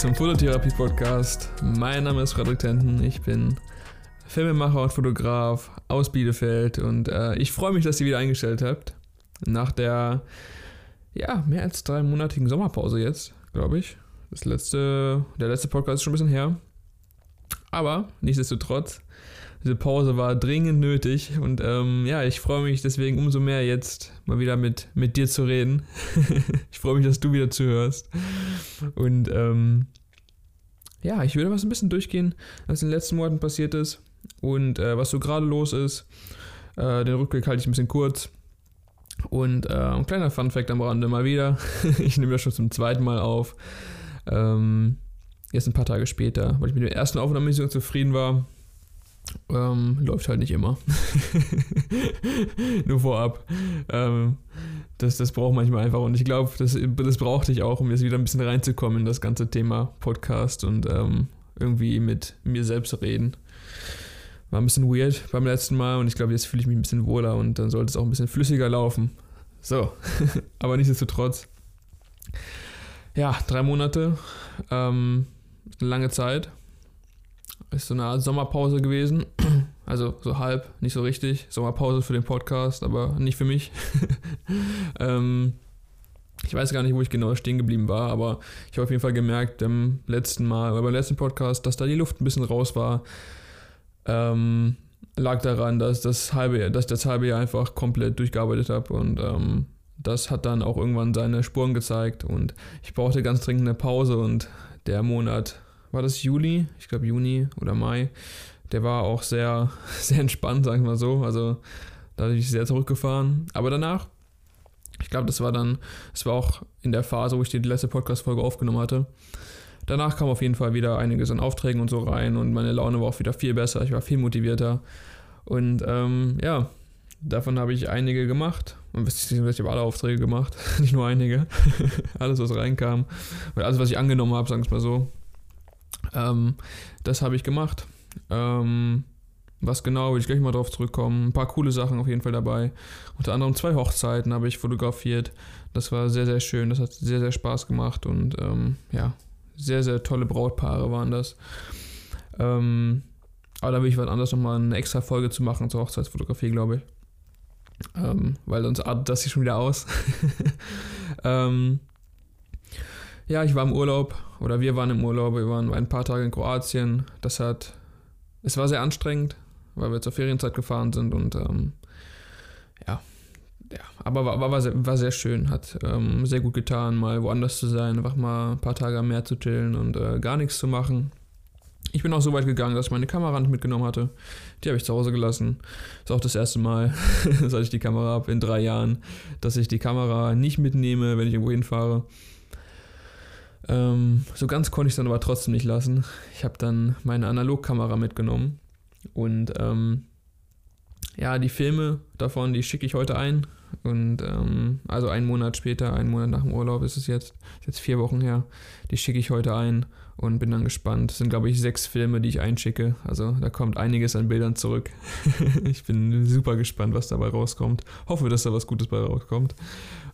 zum Fototherapie-Podcast. Mein Name ist Frederik Tenten, ich bin Filmemacher und Fotograf aus Bielefeld und äh, ich freue mich, dass ihr wieder eingestellt habt. Nach der, ja, mehr als dreimonatigen Sommerpause jetzt, glaube ich. Das letzte, der letzte Podcast ist schon ein bisschen her. Aber nichtsdestotrotz, diese Pause war dringend nötig und ähm, ja, ich freue mich deswegen umso mehr jetzt mal wieder mit, mit dir zu reden. ich freue mich, dass du wieder zuhörst. Und ähm, ja, ich würde was ein bisschen durchgehen, was in den letzten Monaten passiert ist und äh, was so gerade los ist. Äh, den Rückblick halte ich ein bisschen kurz. Und äh, ein kleiner Fun-Fact am Rande mal wieder. ich nehme das schon zum zweiten Mal auf. Ähm, jetzt ein paar Tage später, weil ich mit der ersten Aufnahme nicht so zufrieden war. Ähm, läuft halt nicht immer. Nur vorab. Ähm, das, das braucht manchmal einfach. Und ich glaube, das, das brauchte ich auch, um jetzt wieder ein bisschen reinzukommen in das ganze Thema Podcast und ähm, irgendwie mit mir selbst reden. War ein bisschen weird beim letzten Mal und ich glaube, jetzt fühle ich mich ein bisschen wohler und dann sollte es auch ein bisschen flüssiger laufen. So, aber nichtsdestotrotz. Ja, drei Monate. Ähm, eine lange Zeit ist so eine Art Sommerpause gewesen. Also so halb, nicht so richtig. Sommerpause für den Podcast, aber nicht für mich. ähm, ich weiß gar nicht, wo ich genau stehen geblieben war, aber ich habe auf jeden Fall gemerkt beim letzten Mal, beim letzten Podcast, dass da die Luft ein bisschen raus war. Ähm, lag daran, dass das halbe, dass ich das halbe Jahr einfach komplett durchgearbeitet habe und ähm, das hat dann auch irgendwann seine Spuren gezeigt und ich brauchte ganz dringend eine Pause und der Monat war das Juli, ich glaube Juni oder Mai. Der war auch sehr, sehr entspannt, sagen wir mal so. Also da bin ich sehr zurückgefahren. Aber danach, ich glaube, das war dann, es war auch in der Phase, wo ich die letzte Podcast-Folge aufgenommen hatte. Danach kam auf jeden Fall wieder einiges an Aufträgen und so rein und meine Laune war auch wieder viel besser. Ich war viel motivierter. Und ähm, ja, davon habe ich einige gemacht. Und ich habe alle Aufträge gemacht, nicht nur einige. alles, was reinkam. Alles, was ich angenommen habe, sagen wir es mal so. Ähm, das habe ich gemacht. Ähm, was genau, will ich gleich mal drauf zurückkommen. Ein paar coole Sachen auf jeden Fall dabei. Unter anderem zwei Hochzeiten habe ich fotografiert. Das war sehr, sehr schön. Das hat sehr, sehr Spaß gemacht. Und ähm, ja, sehr, sehr tolle Brautpaare waren das. Ähm, aber da will ich was anderes nochmal eine extra Folge zu machen zur Hochzeitsfotografie, glaube ich. Ähm, weil sonst artet das hier schon wieder aus. ähm, ja, ich war im Urlaub oder wir waren im Urlaub, wir waren ein paar Tage in Kroatien. Das hat, es war sehr anstrengend, weil wir zur Ferienzeit gefahren sind und ähm, ja, ja, aber war, war, sehr, war sehr schön, hat ähm, sehr gut getan, mal woanders zu sein, einfach mal ein paar Tage am Meer zu chillen und äh, gar nichts zu machen. Ich bin auch so weit gegangen, dass ich meine Kamera nicht mitgenommen hatte. Die habe ich zu Hause gelassen. Ist auch das erste Mal, seit ich die Kamera habe, in drei Jahren, dass ich die Kamera nicht mitnehme, wenn ich irgendwo hinfahre. Ähm, so ganz konnte ich es dann aber trotzdem nicht lassen. Ich habe dann meine Analogkamera mitgenommen und ähm, ja, die Filme davon, die schicke ich heute ein. Und ähm, also einen Monat später, einen Monat nach dem Urlaub ist es jetzt, ist jetzt vier Wochen her, die schicke ich heute ein und bin dann gespannt. Es sind, glaube ich, sechs Filme, die ich einschicke. Also da kommt einiges an Bildern zurück. ich bin super gespannt, was dabei rauskommt. Hoffe, dass da was Gutes bei rauskommt.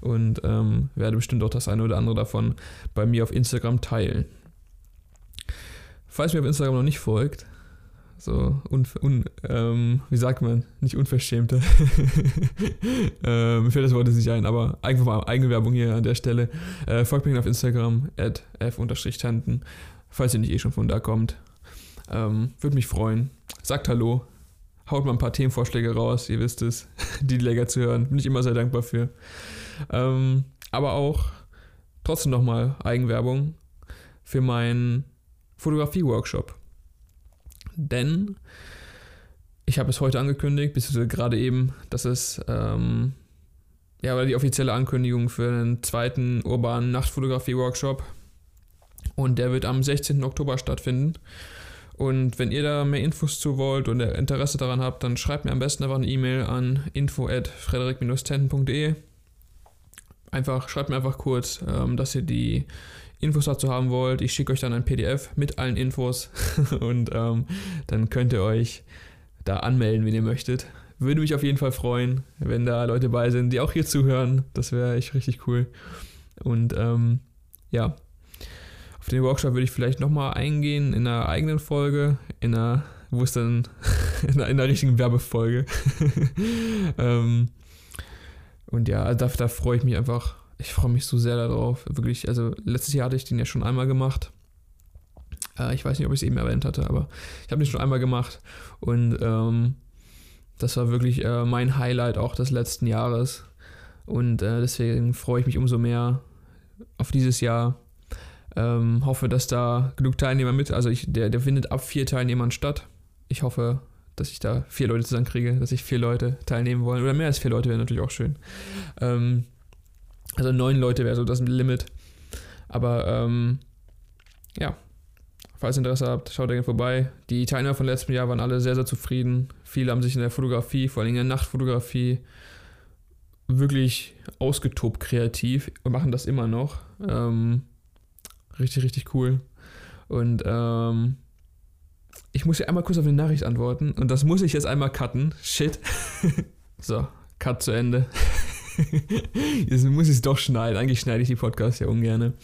Und ähm, werde bestimmt auch das eine oder andere davon bei mir auf Instagram teilen. Falls mir auf Instagram noch nicht folgt, so un, un ähm, wie sagt man, nicht unverschämte. ähm, mir fällt das Wort jetzt nicht ein, aber einfach mal Eigenwerbung hier an der Stelle. Äh, folgt mir auf Instagram at f-tanten falls ihr nicht eh schon von da kommt. Ähm, Würde mich freuen. Sagt Hallo. Haut mal ein paar Themenvorschläge raus, ihr wisst es, die länger zu hören. Bin ich immer sehr dankbar für. Ähm, aber auch trotzdem nochmal Eigenwerbung für meinen Fotografie-Workshop. Denn ich habe es heute angekündigt, beziehungsweise gerade eben, dass es ähm, ja, oder die offizielle Ankündigung für einen zweiten urbanen Nachtfotografie-Workshop und der wird am 16. Oktober stattfinden. Und wenn ihr da mehr Infos zu wollt und Interesse daran habt, dann schreibt mir am besten einfach eine E-Mail an info@frederik-tenten.de. Einfach schreibt mir einfach kurz, ähm, dass ihr die Infos dazu haben wollt. Ich schicke euch dann ein PDF mit allen Infos und ähm, dann könnt ihr euch da anmelden, wenn ihr möchtet. Würde mich auf jeden Fall freuen, wenn da Leute bei sind, die auch hier zuhören. Das wäre echt richtig cool. Und ähm, ja, Auf den Workshop würde ich vielleicht nochmal eingehen in einer eigenen Folge, in einer, wo es dann, in einer, in einer richtigen Werbefolge. ähm, und ja, also da, da freue ich mich einfach, ich freue mich so sehr darauf. Wirklich, also letztes Jahr hatte ich den ja schon einmal gemacht. Äh, ich weiß nicht, ob ich es eben erwähnt hatte, aber ich habe den schon einmal gemacht. Und ähm, das war wirklich äh, mein Highlight auch des letzten Jahres. Und äh, deswegen freue ich mich umso mehr auf dieses Jahr. Ähm, hoffe, dass da genug Teilnehmer mit, also ich, der, der findet ab vier Teilnehmern statt. Ich hoffe, dass ich da vier Leute zusammenkriege, dass ich vier Leute teilnehmen wollen. Oder mehr als vier Leute wäre natürlich auch schön. Ähm, also neun Leute wäre so das Limit. Aber ähm, ja, falls ihr Interesse habt, schaut gerne vorbei. Die Teilnehmer von letztem Jahr waren alle sehr, sehr zufrieden. Viele haben sich in der Fotografie, vor allem in der Nachtfotografie, wirklich ausgetobt kreativ und machen das immer noch. Ähm, richtig, richtig cool. Und ähm, ich muss hier einmal kurz auf eine Nachricht antworten und das muss ich jetzt einmal cutten. Shit. so, Cut zu Ende. jetzt muss ich es doch schneiden. Eigentlich schneide ich die Podcasts ja ungern.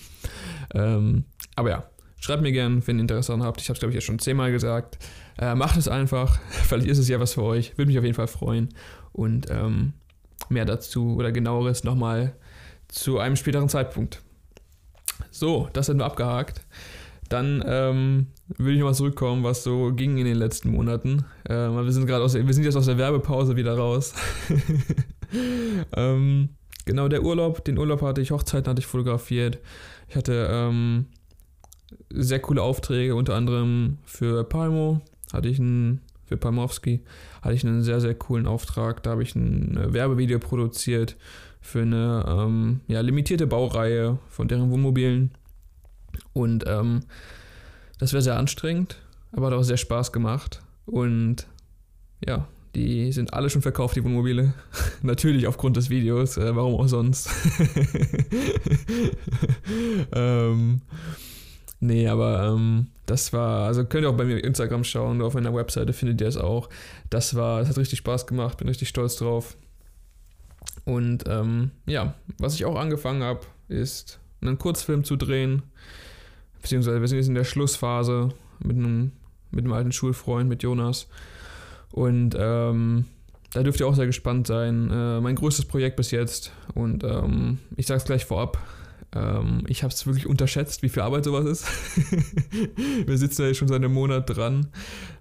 Ähm, aber ja, schreibt mir gerne, wenn ihr Interesse daran habt. Ich habe es, glaube ich, jetzt schon zehnmal gesagt. Äh, macht es einfach. Vielleicht ist es ja was für euch. Würde mich auf jeden Fall freuen. Und ähm, mehr dazu oder genaueres nochmal zu einem späteren Zeitpunkt. So, das sind wir abgehakt. Dann ähm, will ich nochmal zurückkommen, was so ging in den letzten Monaten. Äh, wir sind gerade wir sind jetzt aus der Werbepause wieder raus. ähm, genau, der Urlaub, den Urlaub hatte ich, Hochzeiten hatte ich fotografiert. Ich hatte ähm, sehr coole Aufträge, unter anderem für Palmo hatte ich einen, für Palmowski hatte ich einen sehr, sehr coolen Auftrag. Da habe ich ein Werbevideo produziert für eine ähm, ja, limitierte Baureihe von deren Wohnmobilen. Und ähm, das wäre sehr anstrengend, aber hat auch sehr Spaß gemacht. Und ja, die sind alle schon verkauft, die Wohnmobile. Natürlich aufgrund des Videos, äh, warum auch sonst. ähm, nee, aber ähm, das war, also könnt ihr auch bei mir Instagram schauen, auf meiner Webseite findet ihr es auch. Das war, es hat richtig Spaß gemacht, bin richtig stolz drauf. Und ähm, ja, was ich auch angefangen habe, ist einen Kurzfilm zu drehen. Beziehungsweise wir sind jetzt in der Schlussphase mit einem, mit einem alten Schulfreund, mit Jonas. Und ähm, da dürft ihr auch sehr gespannt sein. Äh, mein größtes Projekt bis jetzt. Und ähm, ich sage es gleich vorab. Ähm, ich habe es wirklich unterschätzt, wie viel Arbeit sowas ist. wir sitzen ja schon seit einem Monat dran.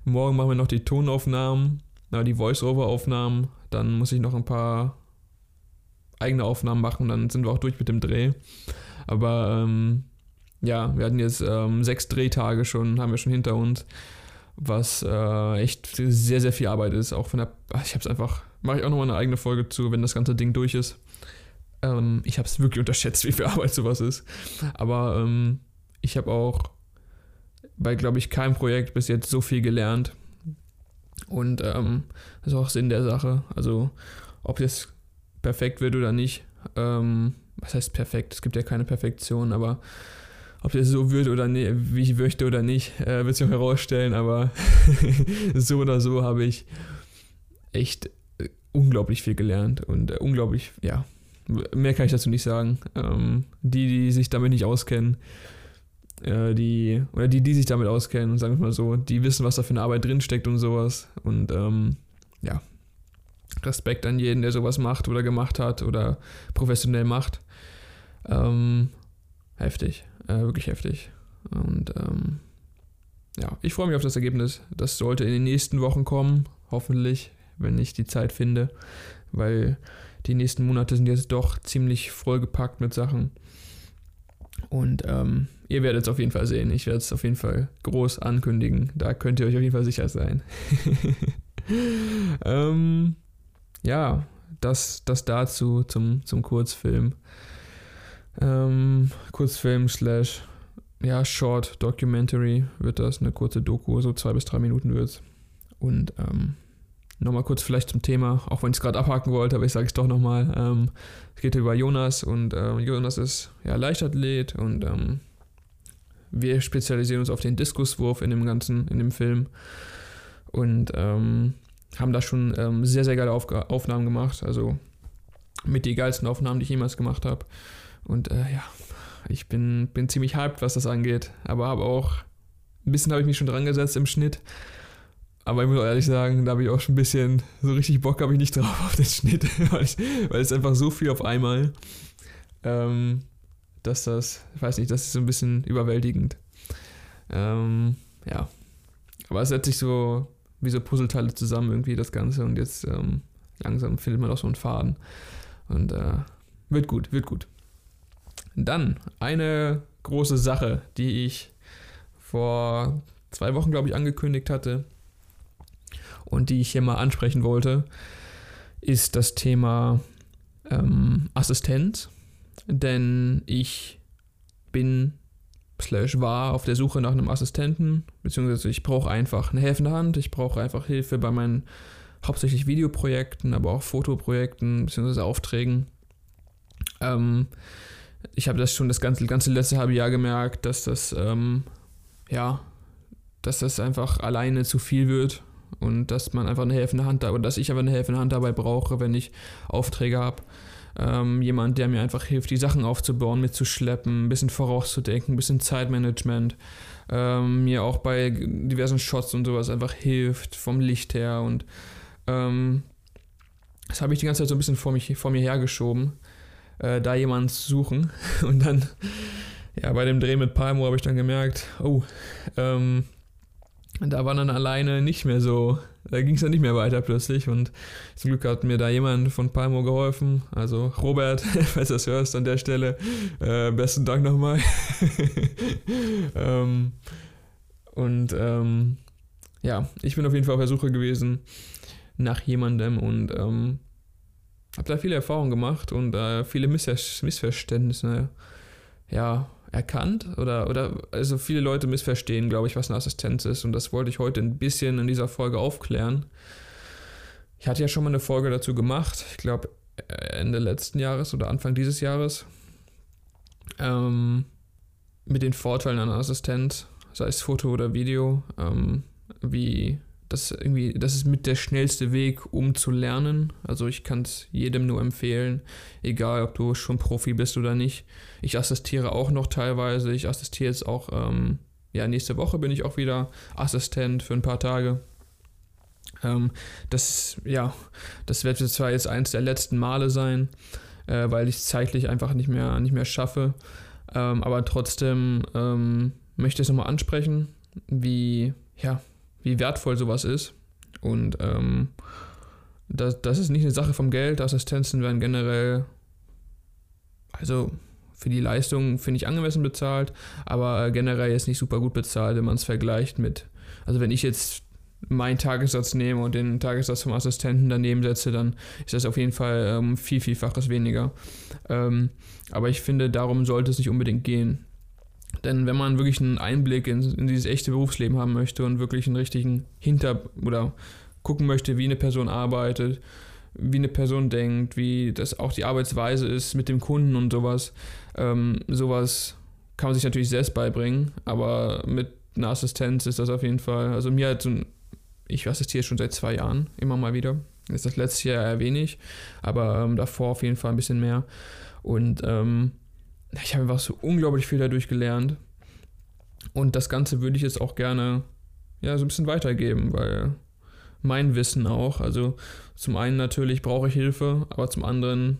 Morgen machen wir noch die Tonaufnahmen, na, die Voice-Over-Aufnahmen. Dann muss ich noch ein paar eigene Aufnahmen machen. Dann sind wir auch durch mit dem Dreh. Aber ähm, ja, wir hatten jetzt ähm, sechs Drehtage schon, haben wir schon hinter uns was äh, echt sehr, sehr viel Arbeit ist. Auch von der, ich habe es einfach, mache ich auch nochmal eine eigene Folge zu, wenn das ganze Ding durch ist. Ähm, ich habe es wirklich unterschätzt, wie viel Arbeit sowas ist. Aber ähm, ich habe auch bei, glaube ich, keinem Projekt bis jetzt so viel gelernt. Und ähm, das ist auch Sinn der Sache. Also, ob es perfekt wird oder nicht. Ähm, was heißt perfekt? Es gibt ja keine Perfektion, aber ob das so wird oder nicht, wie ich möchte oder nicht, äh, wird sich auch herausstellen, aber so oder so habe ich echt äh, unglaublich viel gelernt und äh, unglaublich, ja, mehr kann ich dazu nicht sagen. Ähm, die, die sich damit nicht auskennen, äh, die, oder die, die sich damit auskennen, sagen wir mal so, die wissen, was da für eine Arbeit drinsteckt und sowas. Und ähm, ja, Respekt an jeden, der sowas macht oder gemacht hat oder professionell macht. Ähm, heftig. Äh, wirklich heftig. Und ähm, ja, ich freue mich auf das Ergebnis. Das sollte in den nächsten Wochen kommen, hoffentlich, wenn ich die Zeit finde, weil die nächsten Monate sind jetzt doch ziemlich vollgepackt mit Sachen. Und ähm, ihr werdet es auf jeden Fall sehen. Ich werde es auf jeden Fall groß ankündigen. Da könnt ihr euch auf jeden Fall sicher sein. ähm, ja, das, das dazu zum, zum Kurzfilm. Ähm, Kurzfilm slash ja, Short Documentary wird das, eine kurze Doku, so zwei bis drei Minuten wird es. Und ähm, nochmal kurz vielleicht zum Thema, auch wenn ich es gerade abhaken wollte, aber ich sage es doch nochmal. Ähm, es geht über Jonas und ähm, Jonas ist ja Leichtathlet und ähm, wir spezialisieren uns auf den Diskuswurf in dem ganzen, in dem Film und ähm, haben da schon ähm, sehr, sehr geile Auf Aufnahmen gemacht. Also mit die geilsten Aufnahmen, die ich jemals gemacht habe. Und äh, ja, ich bin, bin ziemlich hyped, was das angeht. Aber habe auch, ein bisschen habe ich mich schon dran gesetzt im Schnitt. Aber ich muss ehrlich sagen, da habe ich auch schon ein bisschen, so richtig Bock habe ich nicht drauf auf den Schnitt, weil, ich, weil es einfach so viel auf einmal, ähm, dass das, ich weiß nicht, das ist so ein bisschen überwältigend. Ähm, ja. Aber es setzt sich so wie so Puzzleteile zusammen irgendwie, das Ganze. Und jetzt ähm, langsam findet man auch so einen Faden. Und äh, wird gut, wird gut. Dann eine große Sache, die ich vor zwei Wochen, glaube ich, angekündigt hatte und die ich hier mal ansprechen wollte, ist das Thema ähm, Assistenz. Denn ich bin slash war auf der Suche nach einem Assistenten, beziehungsweise ich brauche einfach eine helfende Hand, ich brauche einfach Hilfe bei meinen hauptsächlich Videoprojekten, aber auch Fotoprojekten, beziehungsweise Aufträgen. Ähm, ich habe das schon das ganze, ganze letzte halbe Jahr gemerkt, dass das, ähm, ja, dass das einfach alleine zu viel wird und dass man einfach eine helfende Hand, oder dass ich aber eine helfende Hand dabei brauche, wenn ich Aufträge habe. Ähm, jemand, der mir einfach hilft, die Sachen aufzubauen, mitzuschleppen, ein bisschen vorauszudenken, ein bisschen Zeitmanagement, ähm, mir auch bei diversen Shots und sowas einfach hilft, vom Licht her und ähm, das habe ich die ganze Zeit so ein bisschen vor, mich, vor mir hergeschoben, äh, da jemanden zu suchen. Und dann, ja, bei dem Dreh mit Palmo habe ich dann gemerkt, oh, ähm, da war dann alleine nicht mehr so, da ging es dann nicht mehr weiter plötzlich und zum Glück hat mir da jemand von Palmo geholfen, also Robert, falls du das hörst an der Stelle, äh, besten Dank nochmal. ähm, und ähm, ja, ich bin auf jeden Fall auf der Suche gewesen nach jemandem und ähm, habe da viele Erfahrungen gemacht und äh, viele Missver Missverständnisse ja, erkannt oder, oder also viele Leute missverstehen, glaube ich, was eine Assistenz ist und das wollte ich heute ein bisschen in dieser Folge aufklären. Ich hatte ja schon mal eine Folge dazu gemacht, ich glaube Ende letzten Jahres oder Anfang dieses Jahres, ähm, mit den Vorteilen einer Assistenz, sei es Foto oder Video, ähm, wie das irgendwie, das ist mit der schnellste Weg, um zu lernen. Also ich kann es jedem nur empfehlen, egal ob du schon Profi bist oder nicht. Ich assistiere auch noch teilweise. Ich assistiere jetzt auch, ähm, ja, nächste Woche bin ich auch wieder Assistent für ein paar Tage. Ähm, das, ja, das wird zwar jetzt eins der letzten Male sein, äh, weil ich es zeitlich einfach nicht mehr, nicht mehr schaffe. Ähm, aber trotzdem ähm, möchte ich es nochmal ansprechen, wie, ja, wie wertvoll sowas ist. Und ähm, das, das ist nicht eine Sache vom Geld. Assistenzen werden generell, also für die Leistung finde ich angemessen bezahlt, aber äh, generell ist nicht super gut bezahlt, wenn man es vergleicht mit, also wenn ich jetzt meinen Tagessatz nehme und den Tagessatz vom Assistenten daneben setze, dann ist das auf jeden Fall ähm, viel, vielfaches weniger. Ähm, aber ich finde, darum sollte es nicht unbedingt gehen. Denn wenn man wirklich einen Einblick in, in dieses echte Berufsleben haben möchte und wirklich einen richtigen Hinter- oder gucken möchte, wie eine Person arbeitet, wie eine Person denkt, wie das auch die Arbeitsweise ist mit dem Kunden und sowas, ähm, sowas kann man sich natürlich selbst beibringen, aber mit einer Assistenz ist das auf jeden Fall, also mir hat so ein, ich assistiere schon seit zwei Jahren immer mal wieder. Ist das letzte Jahr eher wenig, aber ähm, davor auf jeden Fall ein bisschen mehr. Und ähm, ich habe einfach so unglaublich viel dadurch gelernt. Und das Ganze würde ich jetzt auch gerne ja, so ein bisschen weitergeben, weil mein Wissen auch, also zum einen natürlich brauche ich Hilfe, aber zum anderen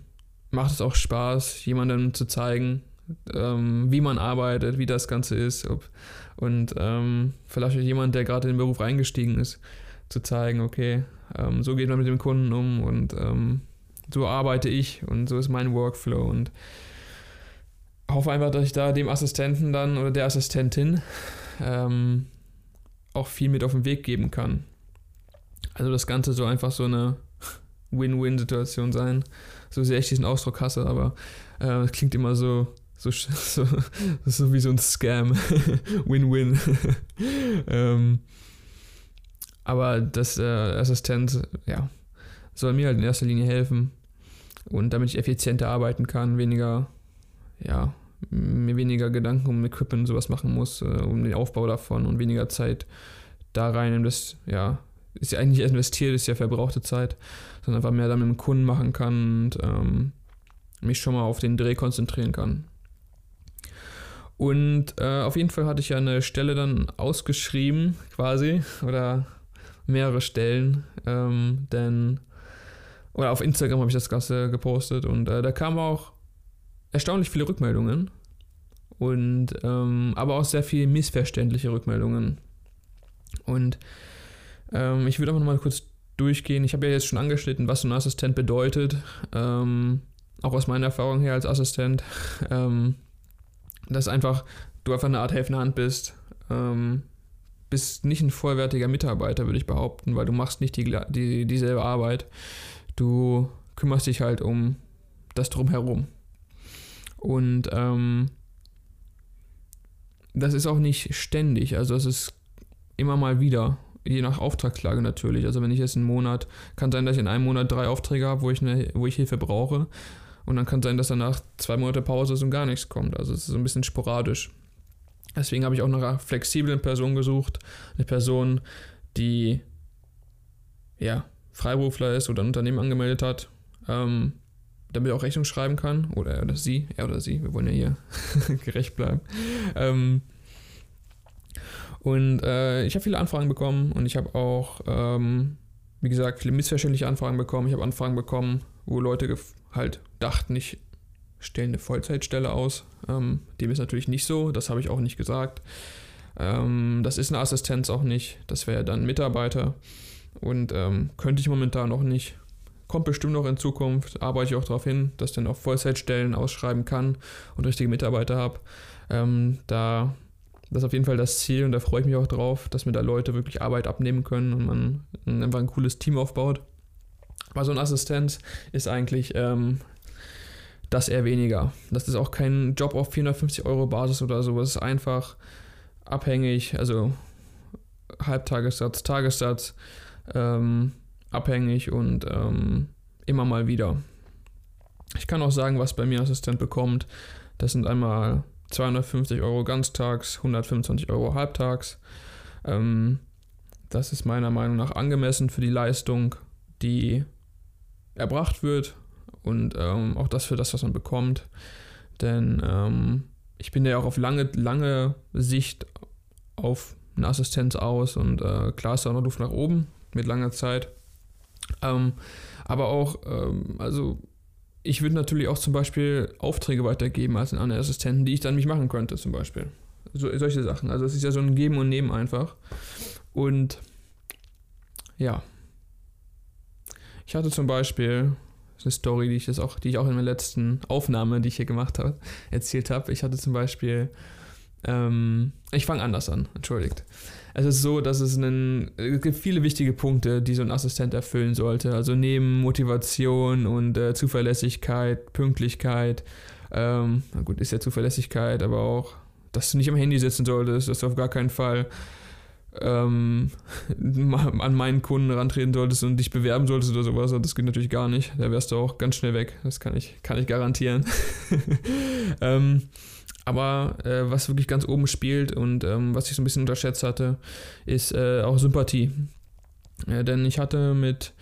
macht es auch Spaß, jemandem zu zeigen, ähm, wie man arbeitet, wie das Ganze ist. Ob, und ähm, vielleicht jemand, der gerade in den Beruf eingestiegen ist, zu zeigen, okay, ähm, so geht man mit dem Kunden um und ähm, so arbeite ich und so ist mein Workflow und hoffe einfach, dass ich da dem Assistenten dann oder der Assistentin ähm, auch viel mit auf den Weg geben kann. Also das Ganze so einfach so eine Win-Win-Situation sein. So sehr ich diesen Ausdruck hasse, aber äh, klingt immer so, so, so, so wie so ein Scam. Win-Win. ähm, aber das äh, Assistent, ja, soll mir halt in erster Linie helfen. Und damit ich effizienter arbeiten kann, weniger, ja, mir weniger Gedanken um Equipment und sowas machen muss, äh, um den Aufbau davon und weniger Zeit da rein in das, ja, ist ja eigentlich investiert, ist ja verbrauchte Zeit, sondern einfach mehr dann mit dem Kunden machen kann und ähm, mich schon mal auf den Dreh konzentrieren kann. Und äh, auf jeden Fall hatte ich ja eine Stelle dann ausgeschrieben, quasi, oder mehrere Stellen, ähm, denn, oder auf Instagram habe ich das Ganze gepostet und äh, da kamen auch erstaunlich viele Rückmeldungen und ähm, aber auch sehr viele missverständliche Rückmeldungen. Und ähm, ich würde einfach nochmal kurz durchgehen. Ich habe ja jetzt schon angeschnitten, was so ein Assistent bedeutet. Ähm, auch aus meiner Erfahrung her als Assistent. Ähm, dass einfach du einfach eine Art helfende Hand bist. Ähm, bist nicht ein vollwertiger Mitarbeiter, würde ich behaupten, weil du machst nicht die, die, dieselbe Arbeit. Du kümmerst dich halt um das drumherum. Und ähm, das ist auch nicht ständig, also es ist immer mal wieder, je nach Auftragslage natürlich. Also wenn ich jetzt einen Monat, kann sein, dass ich in einem Monat drei Aufträge habe, wo ich, eine, wo ich Hilfe brauche. Und dann kann sein, dass danach zwei Monate Pause ist und gar nichts kommt. Also es ist so ein bisschen sporadisch. Deswegen habe ich auch nach einer flexiblen Person gesucht. Eine Person, die ja, Freiberufler ist oder ein Unternehmen angemeldet hat, ähm, damit er auch Rechnung schreiben kann. Oder er oder sie, er oder sie, wir wollen ja hier gerecht bleiben. Ähm, und äh, ich habe viele Anfragen bekommen und ich habe auch, ähm, wie gesagt, viele missverständliche Anfragen bekommen. Ich habe Anfragen bekommen, wo Leute halt dachten, ich stelle eine Vollzeitstelle aus. Ähm, dem ist natürlich nicht so, das habe ich auch nicht gesagt. Ähm, das ist eine Assistenz auch nicht, das wäre dann Mitarbeiter und ähm, könnte ich momentan noch nicht. Kommt bestimmt noch in Zukunft, arbeite ich auch darauf hin, dass ich dann auch Vollzeitstellen ausschreiben kann und richtige Mitarbeiter habe. Ähm, da das ist auf jeden Fall das Ziel und da freue ich mich auch drauf, dass mir da Leute wirklich Arbeit abnehmen können und man einfach ein cooles Team aufbaut. Aber so ein Assistent ist eigentlich ähm, das eher weniger. Das ist auch kein Job auf 450 Euro Basis oder so. Es ist einfach abhängig, also Halbtagessatz, Tagessatz, ähm, abhängig und ähm, immer mal wieder. Ich kann auch sagen, was bei mir Assistent bekommt. Das sind einmal 250 Euro ganztags, 125 Euro halbtags. Ähm, das ist meiner Meinung nach angemessen für die Leistung, die erbracht wird und ähm, auch das für das, was man bekommt. Denn ähm, ich bin ja auch auf lange, lange Sicht auf eine Assistenz aus und äh, klar ist da noch Luft nach oben mit langer Zeit. Ähm, aber auch, ähm, also ich würde natürlich auch zum Beispiel Aufträge weitergeben als einen anderen Assistenten, die ich dann nicht machen könnte, zum Beispiel. So, solche Sachen. Also es ist ja so ein Geben und Nehmen einfach. Und ja. Ich hatte zum Beispiel eine Story, die ich das auch, die ich auch in der letzten Aufnahme, die ich hier gemacht habe, erzählt habe. Ich hatte zum Beispiel, ähm, ich fange anders an, entschuldigt es ist so, dass es einen, es gibt viele wichtige Punkte, die so ein Assistent erfüllen sollte. Also neben Motivation und äh, Zuverlässigkeit, Pünktlichkeit, ähm, na gut, ist ja Zuverlässigkeit, aber auch, dass du nicht am Handy sitzen solltest, dass du auf gar keinen Fall ähm, an meinen Kunden rantreten solltest und dich bewerben solltest oder sowas. Das geht natürlich gar nicht. Da wärst du auch ganz schnell weg. Das kann ich, kann ich garantieren. ähm, aber äh, was wirklich ganz oben spielt und ähm, was ich so ein bisschen unterschätzt hatte, ist äh, auch Sympathie. Ja, denn ich hatte mit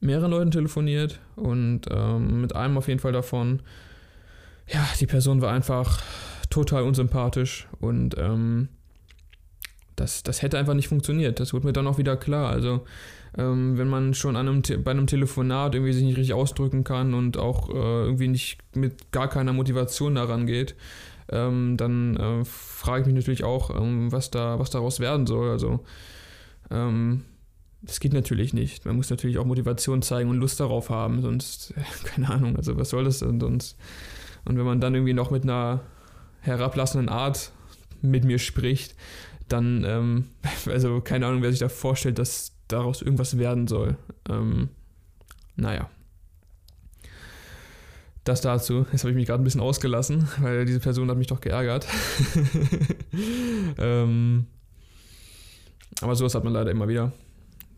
mehreren Leuten telefoniert und ähm, mit einem auf jeden Fall davon, ja, die Person war einfach total unsympathisch und ähm, das, das hätte einfach nicht funktioniert. Das wurde mir dann auch wieder klar. Also ähm, wenn man schon an einem bei einem Telefonat irgendwie sich nicht richtig ausdrücken kann und auch äh, irgendwie nicht mit gar keiner Motivation daran geht, ähm, dann äh, frage ich mich natürlich auch, ähm, was da, was daraus werden soll. Also ähm, das geht natürlich nicht. Man muss natürlich auch Motivation zeigen und Lust darauf haben, sonst, keine Ahnung, also was soll das denn sonst? Und wenn man dann irgendwie noch mit einer herablassenden Art mit mir spricht, dann, ähm, also keine Ahnung, wer sich da vorstellt, dass daraus irgendwas werden soll. Ähm, naja. Das dazu. Jetzt habe ich mich gerade ein bisschen ausgelassen, weil diese Person hat mich doch geärgert. ähm, aber sowas hat man leider immer wieder.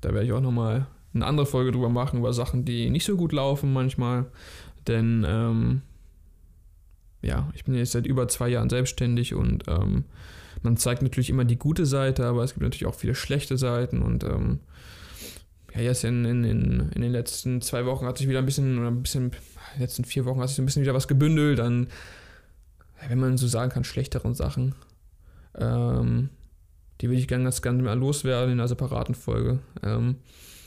Da werde ich auch nochmal eine andere Folge drüber machen, über Sachen, die nicht so gut laufen manchmal. Denn, ähm, ja, ich bin jetzt seit über zwei Jahren selbstständig und ähm, man zeigt natürlich immer die gute Seite, aber es gibt natürlich auch viele schlechte Seiten und ähm, ja, jetzt in, in, in, in den letzten zwei Wochen hat sich wieder ein bisschen, oder ein bisschen, in den letzten vier Wochen hat sich ein bisschen wieder was gebündelt an wenn man so sagen kann, schlechteren Sachen. Ähm, die würde ich gerne ganz gerne mal loswerden in einer separaten Folge. Ähm,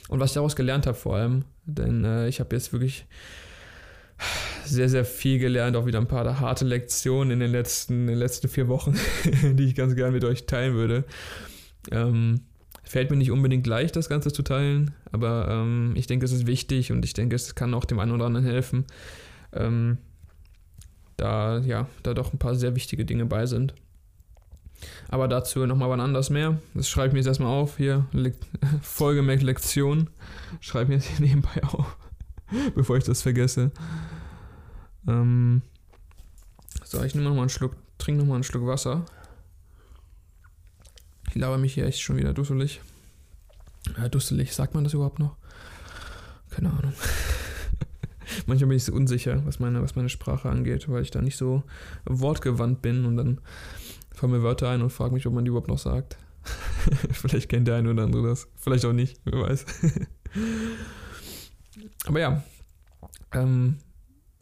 und was ich daraus gelernt habe vor allem, denn äh, ich habe jetzt wirklich sehr, sehr viel gelernt, auch wieder ein paar harte Lektionen in den letzten, in den letzten vier Wochen, die ich ganz gerne mit euch teilen würde. Ähm, fällt mir nicht unbedingt leicht, das Ganze zu teilen, aber ähm, ich denke, es ist wichtig und ich denke, es kann auch dem einen oder anderen helfen, ähm, da, ja, da doch ein paar sehr wichtige Dinge bei sind. Aber dazu nochmal wann anders mehr. Das schreibe ich mir jetzt erstmal auf. Hier, Le Folgemerk Lektion. Schreibe mir jetzt hier nebenbei auf, bevor ich das vergesse. Ähm so, ich nehme nochmal einen Schluck, trinke nochmal einen Schluck Wasser. Ich laber mich hier echt schon wieder dusselig. Ja, dusselig, sagt man das überhaupt noch? Keine Ahnung. Manchmal bin ich so unsicher, was meine, was meine Sprache angeht, weil ich da nicht so wortgewandt bin und dann fallen mir Wörter ein und frage mich, ob man die überhaupt noch sagt. Vielleicht kennt der eine oder andere das. Vielleicht auch nicht, wer weiß. Aber ja, ähm,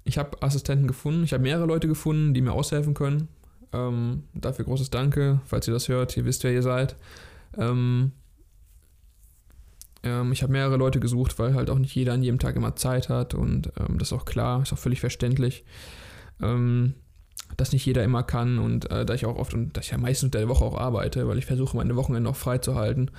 ich habe Assistenten gefunden. Ich habe mehrere Leute gefunden, die mir aushelfen können. Ähm, dafür großes Danke, falls ihr das hört. Ihr wisst, wer ihr seid. Ähm, ähm ich habe mehrere Leute gesucht, weil halt auch nicht jeder an jedem Tag immer Zeit hat und ähm, das ist auch klar, ist auch völlig verständlich. Ähm, dass nicht jeder immer kann und äh, da ich auch oft und dass ich ja meistens unter der Woche auch arbeite, weil ich versuche, meine Wochenende auch frei zu halten,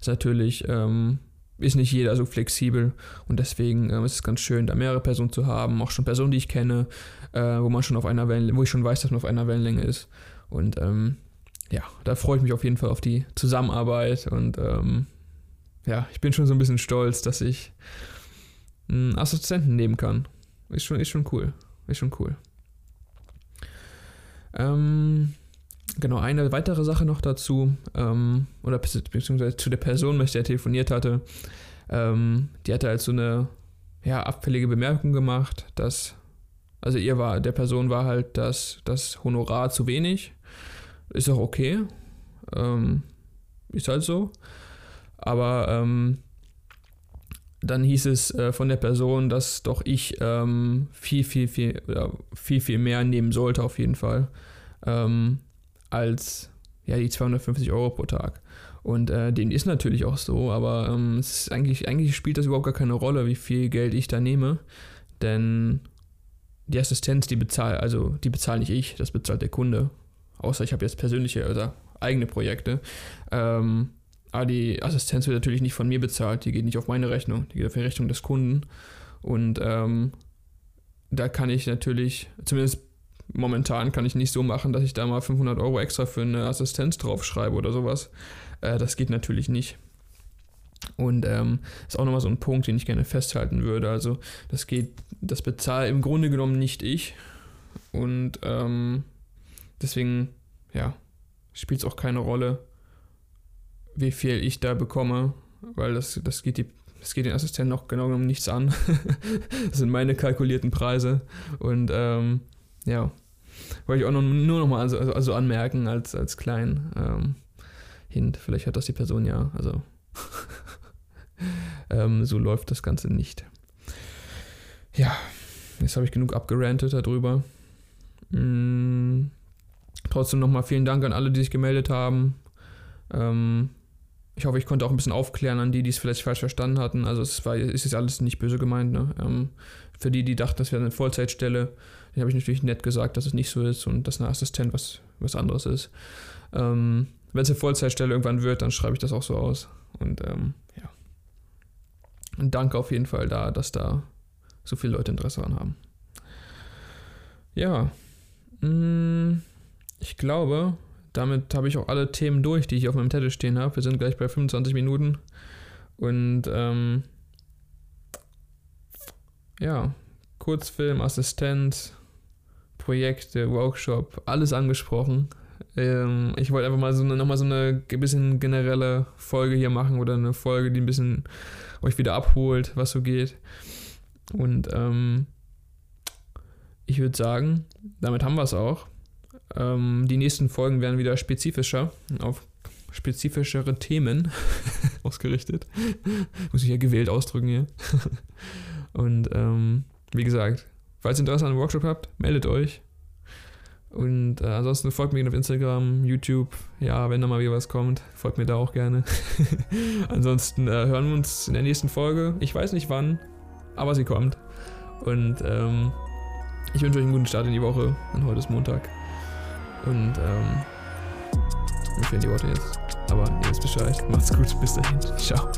ist natürlich, ähm, ist nicht jeder so flexibel und deswegen ähm, ist es ganz schön, da mehrere Personen zu haben, auch schon Personen, die ich kenne, äh, wo man schon auf einer Wellenlänge, wo ich schon weiß, dass man auf einer Wellenlänge ist. Und ähm, ja, da freue ich mich auf jeden Fall auf die Zusammenarbeit und ähm, ja, ich bin schon so ein bisschen stolz, dass ich einen Assistenten nehmen kann. Ist schon, ist schon cool. Ist schon cool. Ähm, genau, eine weitere Sache noch dazu, ähm, oder beziehungsweise zu der Person, mit der er telefoniert hatte. Ähm, die hatte halt so eine ja, abfällige Bemerkung gemacht, dass, also ihr war, der Person war halt das, das Honorar zu wenig. Ist auch okay. Ähm, ist halt so. Aber ähm, dann hieß es äh, von der Person, dass doch ich ähm, viel, viel, viel, ja, viel, viel mehr nehmen sollte, auf jeden Fall, ähm, als ja, die 250 Euro pro Tag. Und äh, dem ist natürlich auch so, aber ähm, es ist eigentlich, eigentlich spielt das überhaupt gar keine Rolle, wie viel Geld ich da nehme. Denn die Assistenz, die bezahlt, also die bezahle nicht ich, das bezahlt der Kunde. Außer ich habe jetzt persönliche oder also eigene Projekte. Ähm, aber die Assistenz wird natürlich nicht von mir bezahlt, die geht nicht auf meine Rechnung, die geht auf die Rechnung des Kunden. Und ähm, da kann ich natürlich, zumindest momentan kann ich nicht so machen, dass ich da mal 500 Euro extra für eine Assistenz draufschreibe oder sowas. Äh, das geht natürlich nicht. Und ähm, ist auch nochmal so ein Punkt, den ich gerne festhalten würde. Also das geht, das bezahle im Grunde genommen nicht ich. Und ähm, deswegen, ja, spielt es auch keine Rolle, wie viel ich da bekomme, weil das, das geht die das geht den Assistenten noch genau genommen nichts an. das sind meine kalkulierten Preise. Und ähm, ja, wollte ich auch noch, nur noch mal also, also anmerken als, als kleinen ähm, Hint. Vielleicht hat das die Person ja. Also ähm, so läuft das Ganze nicht. Ja, jetzt habe ich genug abgerantet darüber. Hm, trotzdem nochmal vielen Dank an alle, die sich gemeldet haben. Ähm, ich hoffe, ich konnte auch ein bisschen aufklären an die, die es vielleicht falsch verstanden hatten. Also es war, ist jetzt alles nicht böse gemeint. Ne? Ähm, für die, die dachten, das wäre eine Vollzeitstelle, den habe ich natürlich nett gesagt, dass es nicht so ist und dass eine Assistent was, was anderes ist. Ähm, Wenn es eine Vollzeitstelle irgendwann wird, dann schreibe ich das auch so aus. Und ähm, ja. Und danke auf jeden Fall da, dass da so viele Leute Interesse daran haben. Ja. Mm, ich glaube, damit habe ich auch alle Themen durch, die ich auf meinem Zettel stehen habe. Wir sind gleich bei 25 Minuten. Und ähm, ja, Kurzfilm, Assistent, Projekte, Workshop, alles angesprochen. Ähm, ich wollte einfach mal so eine, nochmal so eine bisschen generelle Folge hier machen oder eine Folge, die ein bisschen euch wieder abholt, was so geht. Und ähm, ich würde sagen, damit haben wir es auch. Ähm, die nächsten Folgen werden wieder spezifischer, auf spezifischere Themen ausgerichtet. Muss ich ja gewählt ausdrücken hier. Und ähm, wie gesagt, falls ihr Interesse an einem Workshop habt, meldet euch. Und äh, ansonsten folgt mir auf Instagram, YouTube. Ja, wenn da mal wieder was kommt, folgt mir da auch gerne. ansonsten äh, hören wir uns in der nächsten Folge. Ich weiß nicht wann, aber sie kommt. Und ähm, ich wünsche euch einen guten Start in die Woche. Und heute ist Montag. Und ähm, mir fehlen die Worte jetzt. Aber ihr wisst Bescheid. Macht's gut. Bis dahin. Ciao.